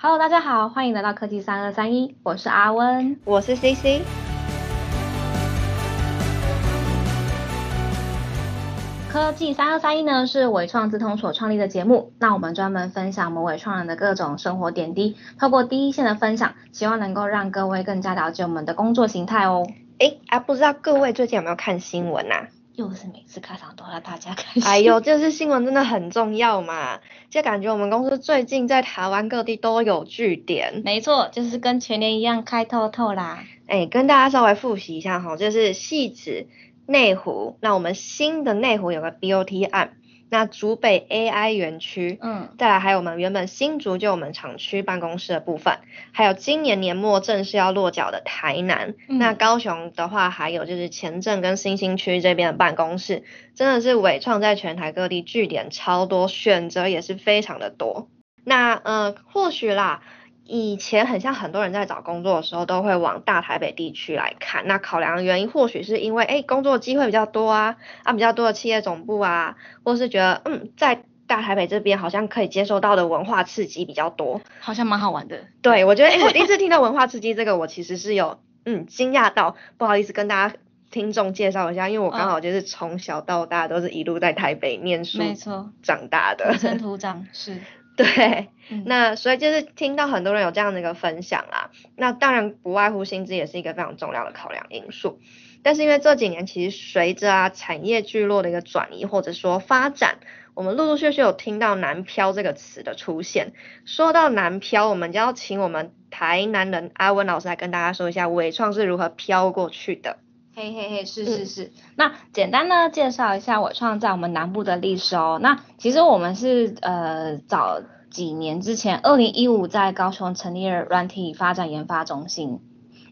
Hello，大家好，欢迎来到科技三二三一，我是阿温，我是 CC。科技三二三一呢是伟创资通所创立的节目，那我们专门分享我们伟创人的各种生活点滴，透过第一线的分享，希望能够让各位更加了解我们的工作形态哦。哎啊，不知道各位最近有没有看新闻呐？又是每次开场都要大家看。哎呦，就是新闻真的很重要嘛，就感觉我们公司最近在台湾各地都有据点。没错，就是跟全年一样开透透啦。哎，跟大家稍微复习一下哈，就是细致。内湖，那我们新的内湖有个 BOT 案，那竹北 AI 园区，嗯，再来还有我们原本新竹就我们厂区办公室的部分，还有今年年末正式要落脚的台南，那高雄的话还有就是前镇跟新兴区这边的办公室，真的是伟创在全台各地据点超多，选择也是非常的多。那呃，或许啦。以前很像很多人在找工作的时候都会往大台北地区来看，那考量的原因或许是因为哎工作机会比较多啊，啊比较多的企业总部啊，或是觉得嗯在大台北这边好像可以接受到的文化刺激比较多，好像蛮好玩的。对，我觉得哎我第一次听到文化刺激这个，我其实是有嗯惊讶到，不好意思跟大家听众介绍一下，因为我刚好就是从小到大都是一路在台北念书，没错，长大的土生土长是。对，那所以就是听到很多人有这样的一个分享啦，那当然不外乎薪资也是一个非常重要的考量因素。但是因为这几年其实随着啊产业聚落的一个转移或者说发展，我们陆陆续续有听到南漂这个词的出现。说到南漂，我们就要请我们台南人阿文老师来跟大家说一下伟创是如何漂过去的。嘿嘿嘿，是是是。那简单呢介绍一下我创在我们南部的历史哦。那其实我们是呃早几年之前，二零一五在高雄成立了软体发展研发中心。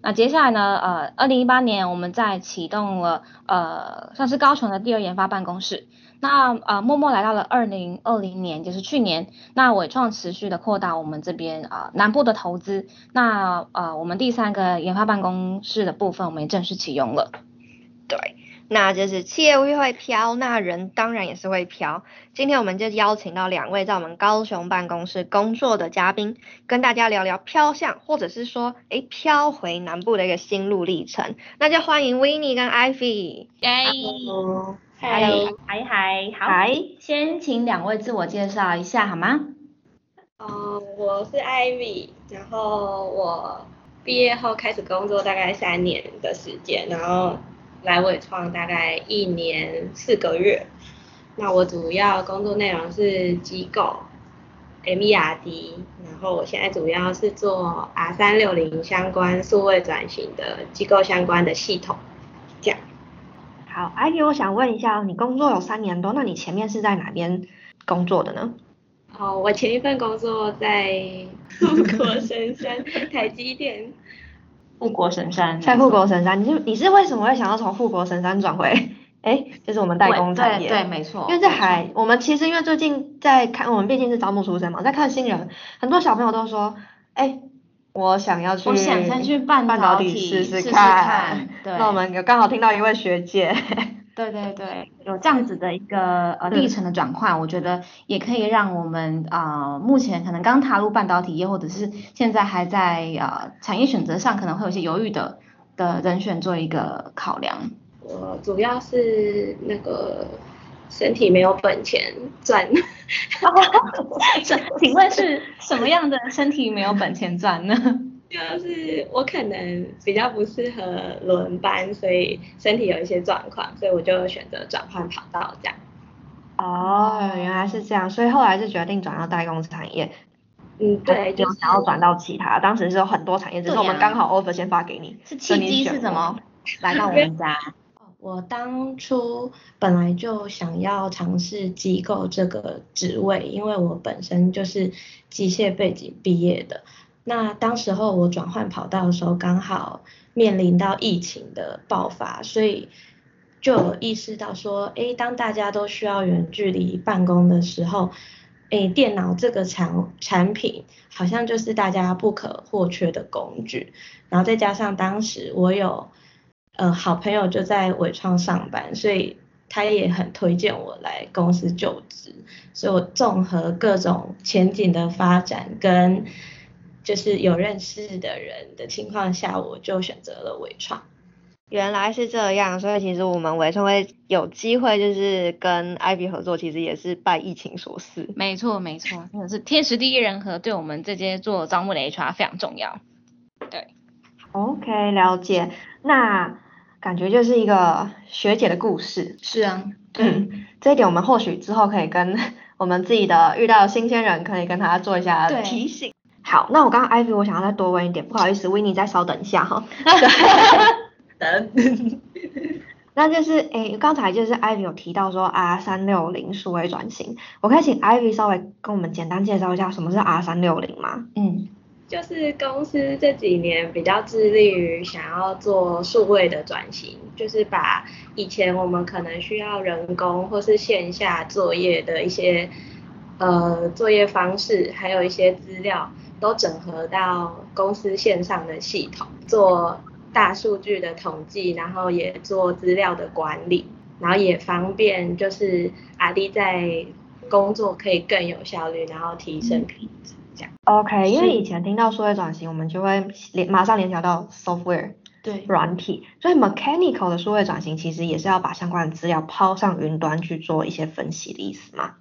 那接下来呢，呃，二零一八年我们在启动了呃算是高雄的第二研发办公室。那呃默默来到了二零二零年，就是去年，那伟创持续的扩大我们这边啊南部的投资，那呃我们第三个研发办公室的部分，我们也正式启用了。对，那就是企业会飘，那人当然也是会飘。今天我们就邀请到两位在我们高雄办公室工作的嘉宾，跟大家聊聊飘向，或者是说哎飘回南部的一个心路历程。那就欢迎 w i n n i e 跟 Ivy。嗨，嗨嗨，好，先请两位自我介绍一下好吗？哦，我是 Ivy，然后我毕业后开始工作大概三年的时间，然后来伟创大概一年四个月。那我主要工作内容是机构 MERD，然后我现在主要是做 R 三六零相关数位转型的机构相关的系统，这样。好，艾迪，我想问一下，你工作有三年多，那你前面是在哪边工作的呢？哦，我前一份工作在 富国神山，台积电。富国神山。在富国神山，你是你是为什么会想要从富国神山转回？哎，就是我们代工产业。对对，没错。因为这还，我们其实因为最近在看，我们毕竟是招募出身嘛，在看新人，很多小朋友都说，哎。我想要去，我想先去半导体试试看。对，那我们有刚好听到一位学姐。对对对，有这样子的一个呃历程的转换，我觉得也可以让我们啊目前可能刚踏入半导体业，或者是现在还在呃产业选择上可能会有些犹豫的的人选做一个考量。我主要是那个。身体没有本钱赚，请问是什么样的身体没有本钱赚呢？就是我可能比较不适合轮班，所以身体有一些状况，所以我就选择转换跑道这样。哦，原来是这样，所以后来是决定转到代工产业。嗯，对，就想要转到其他，当时是有很多产业，只是我们刚好 offer 先发给你。是契机是什么？来到我们家。我当初本来就想要尝试机构这个职位，因为我本身就是机械背景毕业的。那当时候我转换跑道的时候，刚好面临到疫情的爆发，所以就有意识到说，哎，当大家都需要远距离办公的时候，哎，电脑这个产产品好像就是大家不可或缺的工具。然后再加上当时我有。呃，好朋友就在伟创上班，所以他也很推荐我来公司就职。所以我综合各种前景的发展跟就是有认识的人的情况下，我就选择了伟创。原来是这样，所以其实我们伟创会有机会就是跟 Ivy 合作，其实也是拜疫情所赐。没错没错，真的是天时地利人和，对我们这些做招募的 HR 非常重要。对，OK，了解。那感觉就是一个学姐的故事。是啊，嗯，这一点我们或许之后可以跟我们自己的遇到新鲜人，可以跟他做一下提醒。好，那我刚刚 Ivy 我想要再多问一点，不好意思 w i n n 再稍等一下哈。等，那就是诶，刚才就是 Ivy 有提到说 R 三六零数位转型，我可以请 Ivy 稍微跟我们简单介绍一下什么是 R 三六零吗？嗯，就是公司这几年比较致力于想要做数位的转型，就是把以前我们可能需要人工或是线下作业的一些呃作业方式，还有一些资料，都整合到公司线上的系统做。大数据的统计，然后也做资料的管理，然后也方便就是阿弟在工作可以更有效率，然后提升品质这样。OK，因为以前听到数位转型，我们就会联马上联想到 software，对，软体，所以 mechanical 的数位转型其实也是要把相关的资料抛上云端去做一些分析的意思吗？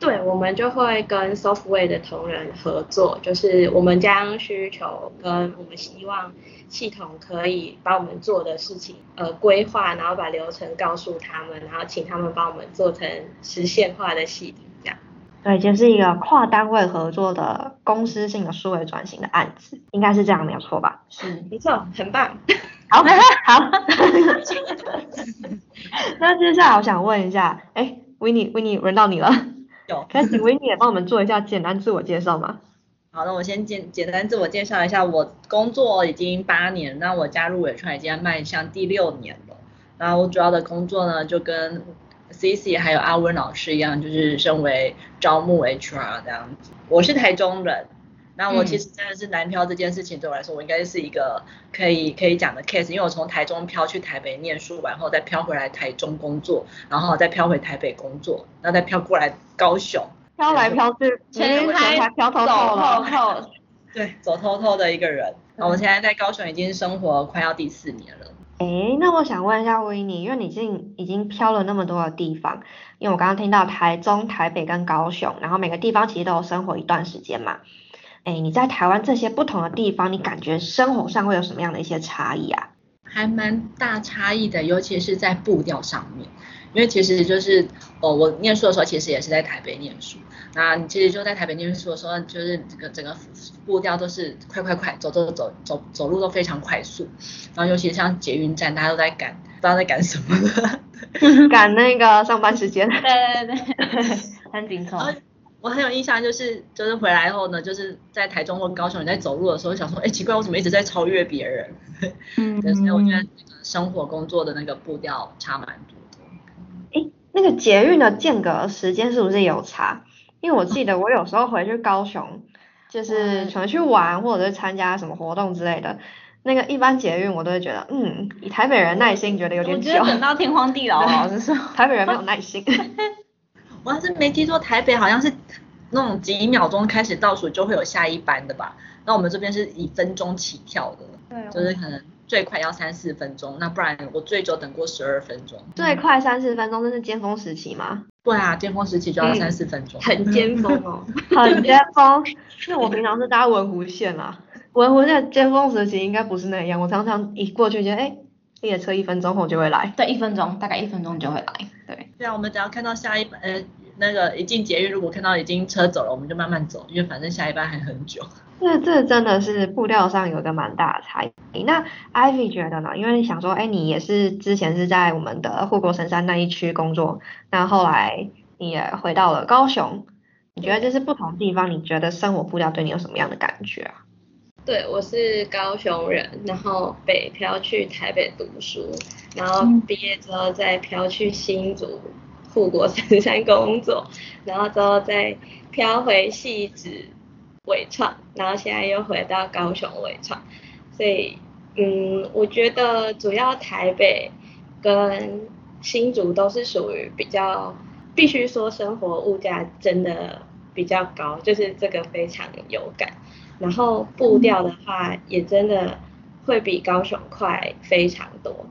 对，我们就会跟 software 的同仁合作，就是我们将需求跟我们希望系统可以帮我们做的事情，呃，规划，然后把流程告诉他们，然后请他们帮我们做成实现化的系统。对，就是一个跨单位合作的公司性的数位转型的案子，应该是这样，没有错吧？是，没错，很棒。好，好。那接下来我想问一下，哎，Winnie，Winnie，轮到你了。有可以请维尼也帮我们做一下简单自我介绍吗？好，那我先简简单自我介绍一下，我工作已经八年，那我加入伟创已经迈向第六年了。那我主要的工作呢，就跟 C C 还有阿温老师一样，就是身为招募 HR 这样子。我是台中人。那我其实真的是南漂这件事情对我来说，我应该是一个可以可以讲的 case，因为我从台中漂去台北念书，然后再漂回来台中工作，然后再漂回台北工作，然后再漂过来高雄，漂来漂去，全台漂透透了，对，走透透的一个人。那我现在在高雄已经生活快要第四年了。哎，那我想问一下维尼，因为你已经已经飘了那么多的地方，因为我刚刚听到台中、台北跟高雄，然后每个地方其实都有生活一段时间嘛。哎，你在台湾这些不同的地方，你感觉生活上会有什么样的一些差异啊？还蛮大差异的，尤其是在步调上面。因为其实就是，哦，我念书的时候其实也是在台北念书。那你其实就在台北念书的时候，就是整个整个步调都是快快快，走走走走走路都非常快速。然后尤其像捷运站，大家都在赶，不知道在赶什么赶那个上班时间。对 对对，很紧凑。我很有印象，就是就是回来后呢，就是在台中或高雄，你在走路的时候想说，哎，奇怪，我怎么一直在超越别人？嗯，所以我觉得生活工作的那个步调差蛮多那个捷运的间隔时间是不是有差？因为我记得我有时候回去高雄，就是可能去玩或者是参加什么活动之类的，那个一般捷运我都会觉得，嗯，以台北人耐心觉得有点久。我等到天荒地老老实说，台北人没有耐心。我还是没记错，台北好像是那种几秒钟开始倒数就会有下一班的吧？那我们这边是以分钟起跳的，对，就是可能最快要三四分钟，那不然我最久等过十二分钟。最快三四分钟，这是尖峰时期吗？对啊，尖峰时期就要三四分钟，很尖峰哦，很尖峰。因为我平常是搭文湖线啦，文湖线尖峰时期应该不是那样，我常常一过去就哎。列车一分钟后就会来，对，一分钟，大概一分钟就会来，对。对啊，我们只要看到下一班，呃，那个一进捷运，如果看到已经车走了，我们就慢慢走，因为反正下一班还很久。那这真的是步调上有个蛮大的差异。那 Ivy 觉得呢？因为想说，哎，你也是之前是在我们的护国神山那一区工作，那后来你也回到了高雄，你觉得这是不同地方，你觉得生活步调对你有什么样的感觉啊？对，我是高雄人，然后北漂去台北读书，然后毕业之后再漂去新竹护国神山工作，然后之后再漂回戏子伟创，然后现在又回到高雄伟创，所以嗯，我觉得主要台北跟新竹都是属于比较，必须说生活物价真的比较高，就是这个非常有感。然后步调的话也真的会比高雄快非常多。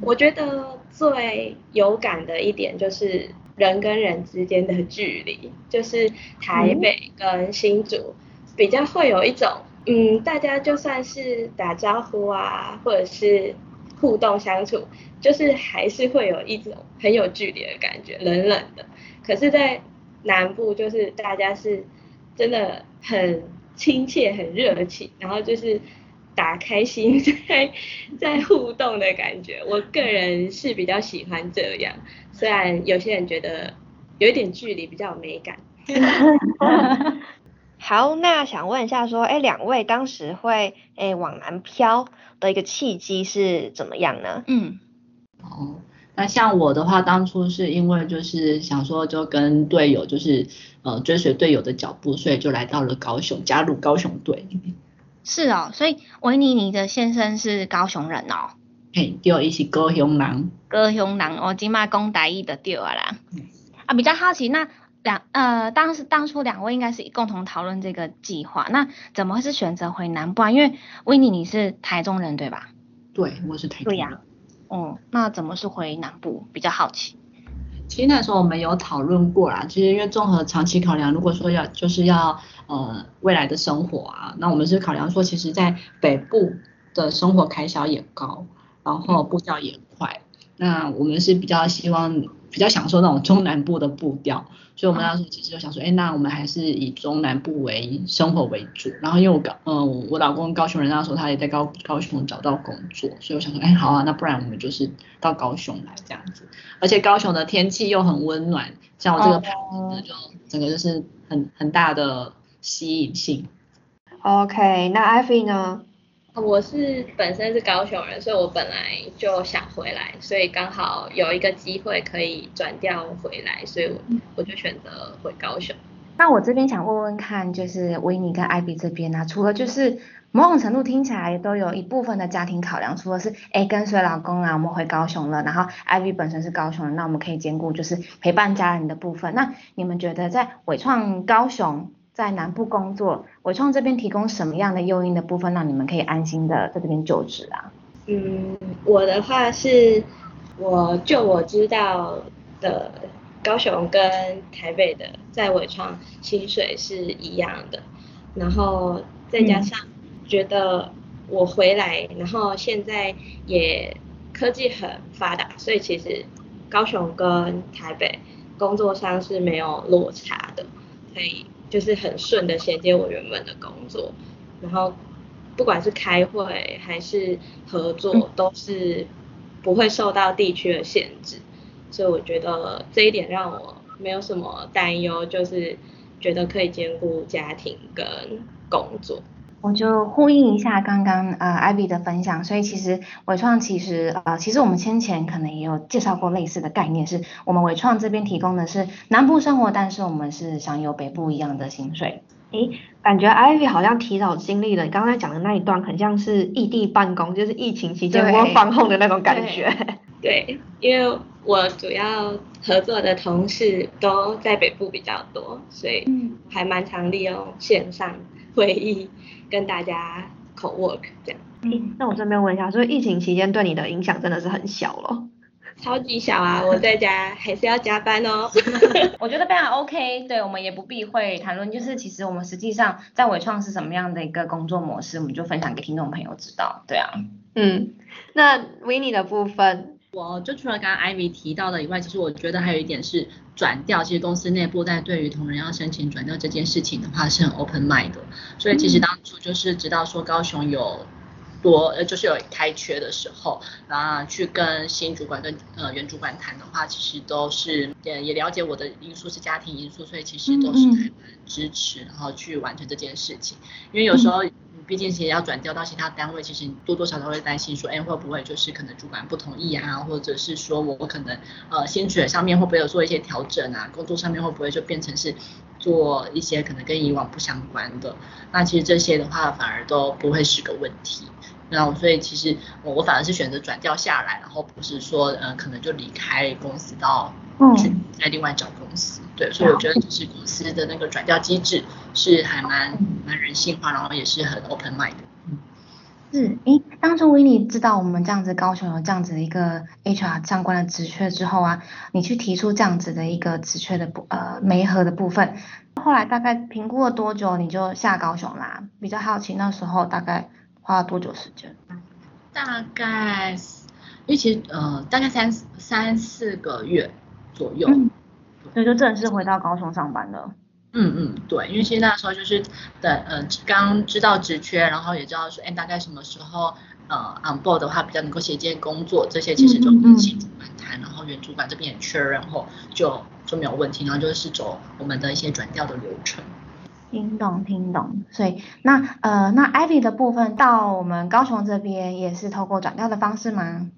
我觉得最有感的一点就是人跟人之间的距离，就是台北跟新竹比较会有一种，嗯，大家就算是打招呼啊，或者是互动相处，就是还是会有一种很有距离的感觉，冷冷的。可是，在南部就是大家是真的很亲切、很热情，然后就是打开心 在在互动的感觉。我个人是比较喜欢这样，虽然有些人觉得有一点距离比较有美感。好，那想问一下，说，哎，两位当时会哎往南漂的一个契机是怎么样呢？嗯，哦。那像我的话，当初是因为就是想说，就跟队友就是呃追随队友的脚步，所以就来到了高雄，加入高雄队。是哦，所以维尼尼的先生是高雄人哦。嘿，对，伊是高雄人。高雄人，我今麦讲台语的对啊啦。啊，比较好奇，那两呃当时当初两位应该是共同讨论这个计划，那怎么会是选择回南部啊？因为维尼你是台中人对吧？对，我是台中。对呀。哦，那怎么是回南部？比较好奇。其实那时候我们有讨论过啦，其实因为综合长期考量，如果说要就是要呃未来的生活啊，那我们是考量说，其实在北部的生活开销也高，然后步调也快，那我们是比较希望。比较享受那种中南部的步调，所以我们那时候其实就想说，哎，那我们还是以中南部为生活为主。然后因为我高，嗯，我老公高雄人，那时候他也在高高雄找到工作，所以我想说，哎，好啊，那不然我们就是到高雄来这样子。而且高雄的天气又很温暖，像我这个牌子就整个就是很很大的吸引性。OK，那 Ivy 呢？我是本身是高雄人，所以我本来就想回来，所以刚好有一个机会可以转调回来，所以我我就选择回高雄。那我这边想问问看，就是维尼跟艾比这边呢，除了就是某种程度听起来都有一部分的家庭考量，除了是哎跟随老公啊，我们回高雄了，然后艾比本身是高雄人，那我们可以兼顾就是陪伴家人的部分。那你们觉得在伟创高雄？在南部工作，伟创这边提供什么样的诱因的部分，让你们可以安心的在这边就职啊？嗯，我的话是，我就我知道的，高雄跟台北的在伟创薪水是一样的，然后再加上觉得我回来，然后现在也科技很发达，所以其实高雄跟台北工作上是没有落差的，可以。就是很顺的衔接我原本的工作，然后不管是开会还是合作，都是不会受到地区的限制，所以我觉得这一点让我没有什么担忧，就是觉得可以兼顾家庭跟工作。我就呼应一下刚刚呃艾比的分享，所以其实伟创其实呃其实我们先前可能也有介绍过类似的概念，是我们伟创这边提供的是南部生活，但是我们是享有北部一样的薪水。诶，感觉艾比好像提早经历了你刚才讲的那一段，很像是异地办公，就是疫情期间我放空的那种感觉。对，因为我主要合作的同事都在北部比较多，所以还蛮常利用线上会议。跟大家 co work 这样。嗯，那我顺便问一下，所以疫情期间对你的影响真的是很小了？超级小啊，我在家还是要加班哦。我觉得非常 OK，对我们也不避讳谈论，就是其实我们实际上在伟创是什么样的一个工作模式，我们就分享给听众朋友知道。对啊，嗯，那 Winnie 的部分。我就除了刚刚 Ivy 提到的以外，其实我觉得还有一点是转调。其实公司内部在对于同仁要申请转调这件事情的话，是很 open mind 的。所以其实当初就是知道说高雄有多呃，就是有开缺的时候，然后去跟新主管跟呃原主管谈的话，其实都是也也了解我的因素是家庭因素，所以其实都是还蛮支持，然后去完成这件事情。因为有时候。毕竟其实要转调到其他单位，其实多多少少会担心说，哎，会不会就是可能主管不同意啊，或者是说我可能呃薪水上面会不会有做一些调整啊，工作上面会不会就变成是做一些可能跟以往不相关的？那其实这些的话反而都不会是个问题。那所以其实我我反而是选择转调下来，然后不是说呃可能就离开公司到去再另外找公司。对，所以我觉得就是公司的那个转调机制是还蛮蛮人性化，然后也是很 open mind 的。是，诶，当初维尼知道我们这样子高雄有这样子的一个 HR 相关的职缺之后啊，你去提出这样子的一个职缺的部呃媒合的部分，后来大概评估了多久你就下高雄啦？比较好奇那时候大概花了多久时间？大概，因为其实呃大概三三四个月左右，所以就正式回到高雄上班了。嗯嗯，对，因为其实那时候就是等呃刚知道职缺，然后也知道说，哎，大概什么时候呃 on board 的话比较能够衔接工作，这些其实就跟新主管谈，然后原主管这边也确认后，就就没有问题，然后就是走我们的一些转调的流程。听懂听懂，所以那呃那 Ivy 的部分到我们高雄这边也是透过转调的方式吗？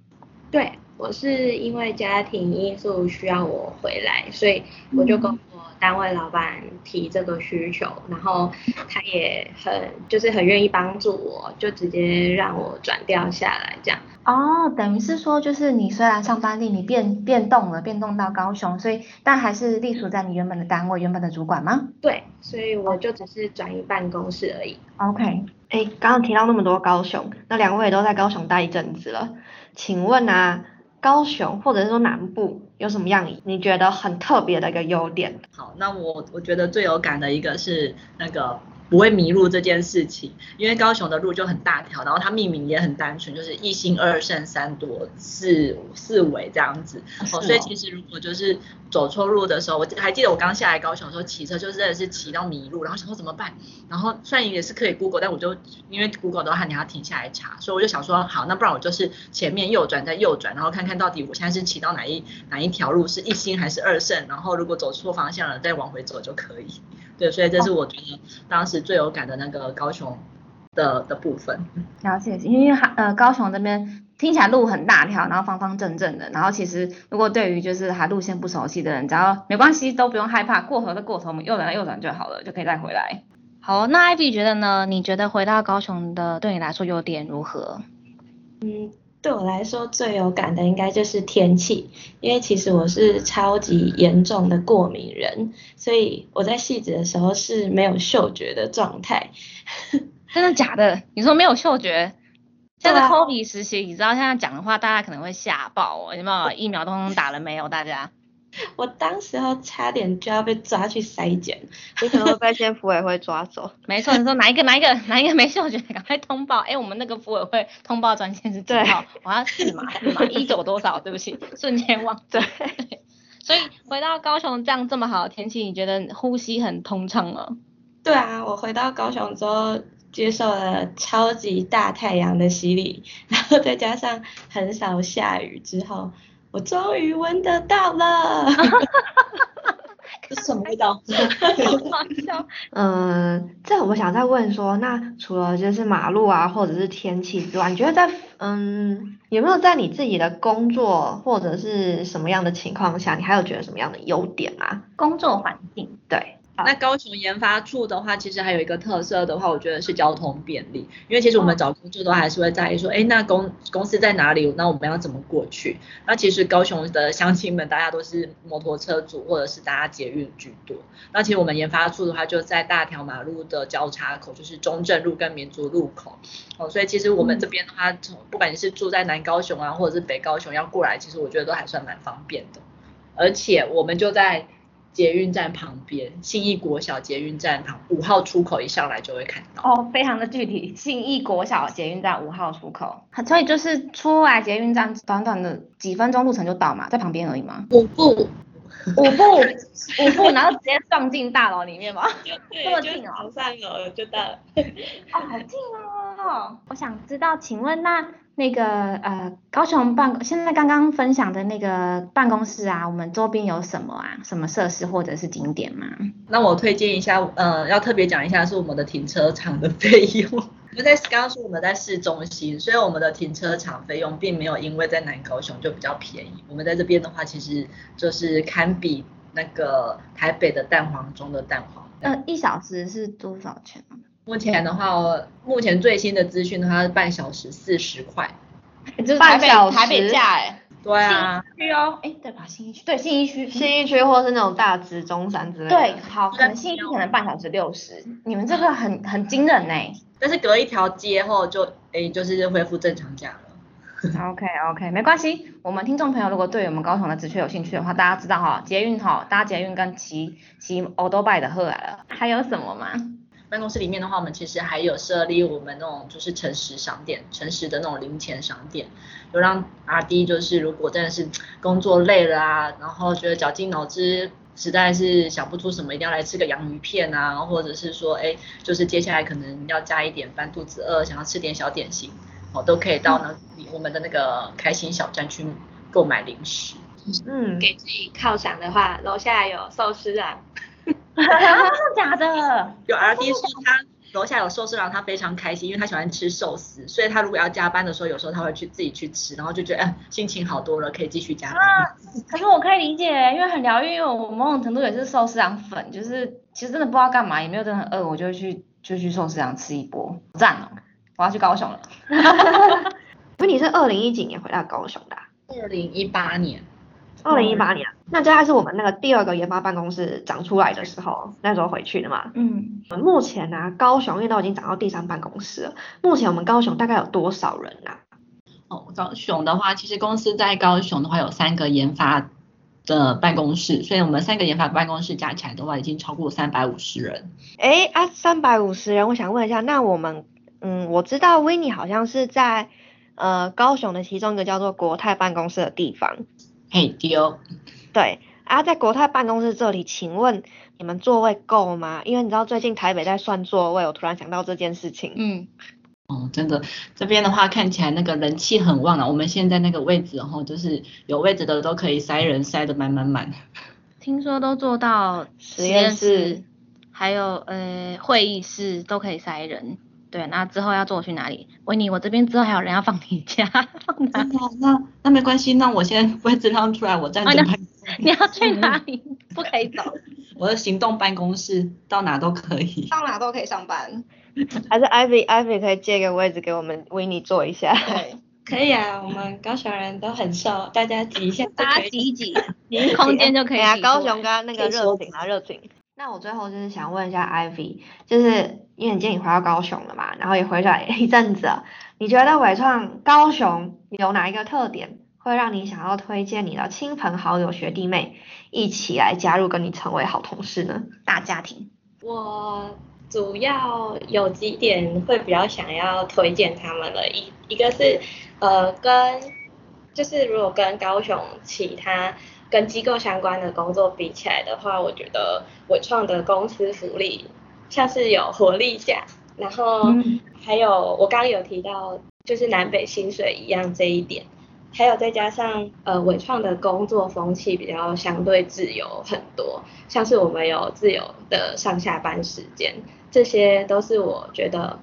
对，我是因为家庭因素需要我回来，所以我就跟我。单位老板提这个需求，然后他也很就是很愿意帮助我，就直接让我转调下来这样。哦，等于是说就是你虽然上班地你变变动了，变动到高雄，所以但还是隶属在你原本的单位原本的主管吗？对，所以我就只是转移办公室而已。OK，哎，刚刚提到那么多高雄，那两位都在高雄待一阵子了，请问啊？高雄或者是说南部有什么样你觉得很特别的一个优点？好，那我我觉得最有感的一个是那个。不会迷路这件事情，因为高雄的路就很大条，然后它命名也很单纯，就是一心二圣三多四四尾这样子。哦，所以其实如果就是走错路的时候，我还记得我刚下来高雄的时候骑车，就真的是骑到迷路，然后想说怎么办？然后虽然也是可以 Google，但我就因为 Google 的话你要停下来查，所以我就想说好，那不然我就是前面右转再右转，然后看看到底我现在是骑到哪一哪一条路是一心还是二圣，然后如果走错方向了再往回走就可以。对，所以这是我觉得当时最有感的那个高雄的的部分。了解，因为呃高雄这边听起来路很大条，然后方方正正的，然后其实如果对于就是还路线不熟悉的人，只要没关系都不用害怕，过河的过头，我们右转右转就好了，就可以再回来。好，那艾比觉得呢？你觉得回到高雄的对你来说优点如何？嗯。对我来说最有感的应该就是天气，因为其实我是超级严重的过敏人，所以我在戏子的时候是没有嗅觉的状态。真的假的？你说没有嗅觉？现在 COVID 实习，你知道现在讲的话，大家可能会吓爆哦。有没有疫苗通打了没有？大家？我当时候差点就要被抓去筛检，你可能会被县府委会抓走。没错，你说哪一个哪一个哪一个没嗅觉，赶快通报。哎，我们那个服委会通报专线是几号？我要四码四码 一九多少？对不起，瞬间忘。对。所以回到高雄这样这么好的天气，你觉得呼吸很通畅吗？对啊，我回到高雄之后，接受了超级大太阳的洗礼，然后再加上很少下雨之后。我终于闻得到了，这什么味道？好笑。嗯，这我想再问说，那除了就是马路啊，或者是天气之外，你觉得在嗯有没有在你自己的工作或者是什么样的情况下，你还有觉得什么样的优点吗？工作环境，对。那高雄研发处的话，其实还有一个特色的话，我觉得是交通便利。因为其实我们找工作都还是会在意说，哎，那公公司在哪里？那我们要怎么过去？那其实高雄的乡亲们，大家都是摩托车主或者是搭捷运居多。那其实我们研发处的话，就在大条马路的交叉口，就是中正路跟民族路口。哦，所以其实我们这边的话，从不管你是住在南高雄啊，或者是北高雄要过来，其实我觉得都还算蛮方便的。而且我们就在。捷运站旁边，信义国小捷运站旁五号出口一上来就会看到。哦，非常的具体，信义国小捷运站五号出口，所以就是出来捷运站短短的几分钟路程就到嘛，在旁边而已嘛？五步，五步，五步，然后直接撞进大楼里面吗？这么近哦，三楼就到了。哦，好近哦。我想知道，请问那。那个呃，高雄办公现在刚刚分享的那个办公室啊，我们周边有什么啊？什么设施或者是景点吗？那我推荐一下，呃，要特别讲一下是我们的停车场的费用。我们在刚刚说我们在市中心，所以我们的停车场费用并没有因为在南高雄就比较便宜。我们在这边的话，其实就是堪比那个台北的蛋黄中的蛋黄。呃，一小时是多少钱啊？目前的话，目前最新的资讯的话是半小时四十块，就是台北台北价哎，对啊，区哦，哎，对吧？新一区，对，新一区，新一区或是那种大直中山之类的。对，好，可能新一区可能半小时六十，你们这个很很惊人呢。但是隔一条街后就，哎，就是恢复正常价了。OK OK，没关系。我们听众朋友如果对我们高雄的职缺有兴趣的话，大家知道哈，捷运哈，搭捷运跟骑骑 o d o b i 的喝来了。还有什么吗？办公室里面的话，我们其实还有设立我们那种就是诚实商店，诚实的那种零钱商店，就让阿 D 就是如果真的是工作累了啊，然后觉得绞尽脑汁，实在是想不出什么，一定要来吃个洋芋片啊，或者是说，哎，就是接下来可能要加一点饭，肚子饿，想要吃点小点心，哦，都可以到那我们的那个开心小站去购买零食。嗯，给自己犒赏的话，楼下有寿司啊。真的假的？有 R D 是他楼下有寿司郎，他非常开心，因为他喜欢吃寿司，所以他如果要加班的时候，有时候他会去自己去吃，然后就觉得哎心情好多了，可以继续加班。可是我可以理解，因为很疗愈，因为我某种程度也是寿司郎粉，就是其实真的不知道干嘛，也没有真的很饿，我就去就去寿司郎吃一波，赞哦！我要去高雄了。所以你是二零一几年回到高雄的？二零一八年。二零一八年，那这还是我们那个第二个研发办公室长出来的时候，那时候回去的嘛。嗯。目前呢，高雄因为都已经长到第三办公室了。目前我们高雄大概有多少人啊？哦，高雄的话，其实公司在高雄的话有三个研发的办公室，所以我们三个研发办公室加起来的话，已经超过三百五十人。哎啊，三百五十人，我想问一下，那我们，嗯，我知道威尼好像是在呃高雄的其中一个叫做国泰办公室的地方。嘿，丢。对啊，在国泰办公室这里，请问你们座位够吗？因为你知道最近台北在算座位，我突然想到这件事情。嗯。哦，真的，这边的话看起来那个人气很旺啊。我们现在那个位置哈，就是有位置的都可以塞人，塞得满满满。听说都做到实验室，还有呃会议室都可以塞人。对，那之后要坐去哪里？维尼，我这边之后还有人要放你家，放哪？那那没关系，那我先位置让出来，我站着拍。你要去哪里？不可以走。我的行动办公室到哪都可以。到哪都可以上班。还是 Ivy，Ivy 可以借个位置给我们维尼坐一下。对，可以啊，我们高雄人都很瘦，大家挤一下。大家挤一挤，空间就可以。啊，高雄刚刚那个热情啊，热情。那我最后就是想问一下 Ivy，就是因为你今天你回到高雄了嘛，然后也回来一阵子，你觉得伟创高雄有哪一个特点会让你想要推荐你的亲朋好友学弟妹一起来加入，跟你成为好同事呢？大家庭。我主要有几点会比较想要推荐他们的，一一个是呃跟就是如果跟高雄其他。跟机构相关的工作比起来的话，我觉得伟创的公司福利像是有活力奖，然后还有我刚刚有提到就是南北薪水一样这一点，还有再加上呃伟创的工作风气比较相对自由很多，像是我们有自由的上下班时间，这些都是我觉得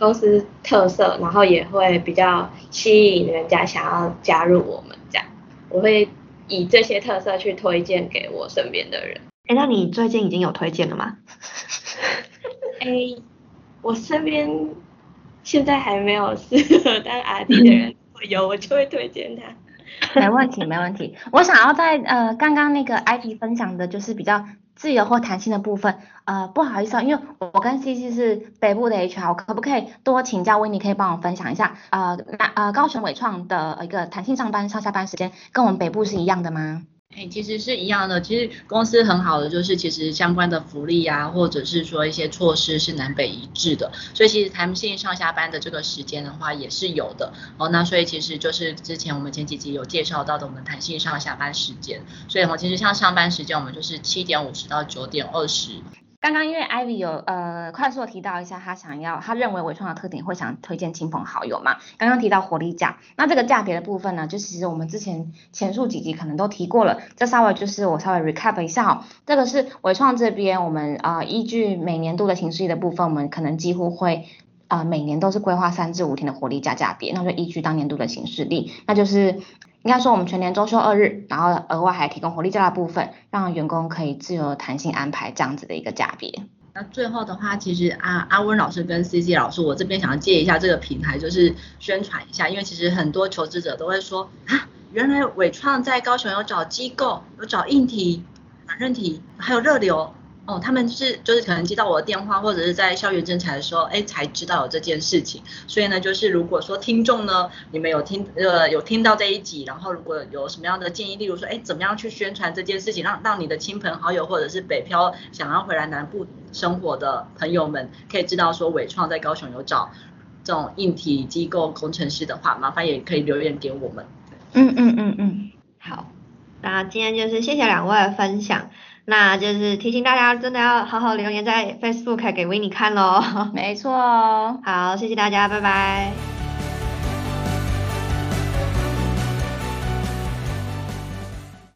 公司特色，然后也会比较吸引人家想要加入我们这样，我会。以这些特色去推荐给我身边的人。哎，那你最近已经有推荐了吗？哎，我身边现在还没有适合当阿弟的人，有我就会推荐他。没问题，没问题。我想要在呃刚刚那个 IP 分享的就是比较。自由或弹性的部分，呃，不好意思啊，因为我跟 C C 是北部的 H R，可不可以多请教威尼，可以帮我分享一下，呃，那呃高雄伟创的一个弹性上班上下班时间，跟我们北部是一样的吗？哎，其实是一样的。其实公司很好的就是，其实相关的福利啊，或者是说一些措施是南北一致的。所以其实弹性上下班的这个时间的话也是有的哦。那所以其实就是之前我们前几集有介绍到的我们弹性上下班时间。所以我，其实像上班时间我们就是七点五十到九点二十。刚刚因为 Ivy 有呃快速的提到一下，他想要他认为伟创的特点会想推荐亲朋好友嘛？刚刚提到活力价，那这个价别的部分呢，就其实我们之前前述几集可能都提过了，这稍微就是我稍微 recap 一下哦。这个是伟创这边我们啊依据每年度的形式的部分，我们可能几乎会啊每年都是规划三至五天的活力价价别，那就依据当年度的形式力，那就是。应该说，我们全年周休二日，然后额外还提供活力假的部分，让员工可以自由弹性安排这样子的一个价别。那最后的话，其实阿阿温老师跟 C C 老师，我这边想要借一下这个平台，就是宣传一下，因为其实很多求职者都会说啊。原来伟创在高雄有找机构，有找硬体、软韧体，还有热流。哦，他们是就是可能接到我的电话，或者是在校园征才的时候，哎，才知道有这件事情。所以呢，就是如果说听众呢，你们有听呃有听到这一集，然后如果有什么样的建议，例如说，哎，怎么样去宣传这件事情，让让你的亲朋好友或者是北漂想要回来南部生活的朋友们，可以知道说伟创在高雄有找这种硬体机构工程师的话，麻烦也可以留言给我们。嗯嗯嗯嗯，好，那今天就是谢谢两位的分享。那就是提醒大家，真的要好好留言在 Facebook 给维尼看喽。没错哦。好，谢谢大家，拜拜。